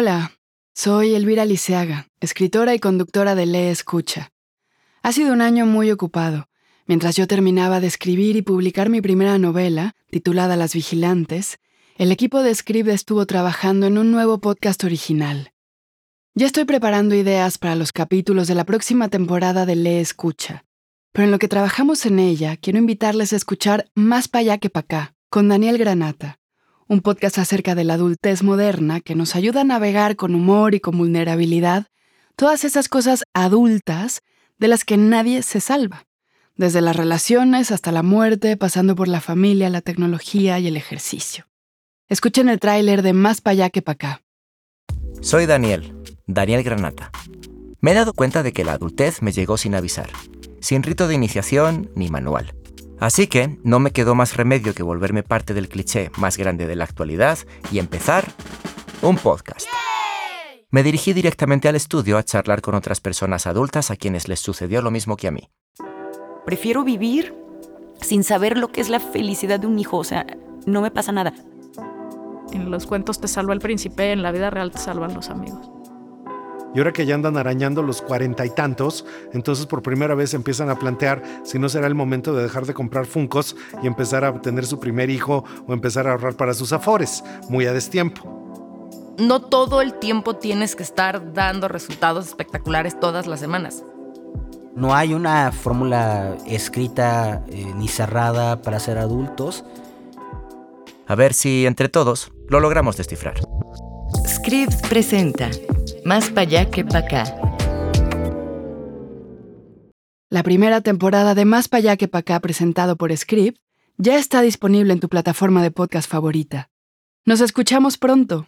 Hola, soy Elvira Liceaga, escritora y conductora de Lee Escucha. Ha sido un año muy ocupado. Mientras yo terminaba de escribir y publicar mi primera novela, titulada Las Vigilantes, el equipo de Script estuvo trabajando en un nuevo podcast original. Ya estoy preparando ideas para los capítulos de la próxima temporada de Lee Escucha, pero en lo que trabajamos en ella, quiero invitarles a escuchar Más para allá que para acá, con Daniel Granata, un podcast acerca de la adultez moderna que nos ayuda a navegar con humor y con vulnerabilidad todas esas cosas adultas de las que nadie se salva, desde las relaciones hasta la muerte, pasando por la familia, la tecnología y el ejercicio. Escuchen el tráiler de Más para allá que para acá. Soy Daniel, Daniel Granata. Me he dado cuenta de que la adultez me llegó sin avisar, sin rito de iniciación ni manual. Así que no me quedó más remedio que volverme parte del cliché más grande de la actualidad y empezar un podcast. Me dirigí directamente al estudio a charlar con otras personas adultas a quienes les sucedió lo mismo que a mí. Prefiero vivir sin saber lo que es la felicidad de un hijo, o sea, no me pasa nada. En los cuentos te salva el príncipe, en la vida real te salvan los amigos. Y ahora que ya andan arañando los cuarenta y tantos, entonces por primera vez empiezan a plantear si no será el momento de dejar de comprar funcos y empezar a tener su primer hijo o empezar a ahorrar para sus afores, muy a destiempo. No todo el tiempo tienes que estar dando resultados espectaculares todas las semanas. No hay una fórmula escrita eh, ni cerrada para ser adultos. A ver si entre todos lo logramos descifrar. Scripts presenta Más para allá que para acá. La primera temporada de Más para allá que para acá presentado por Script ya está disponible en tu plataforma de podcast favorita. Nos escuchamos pronto.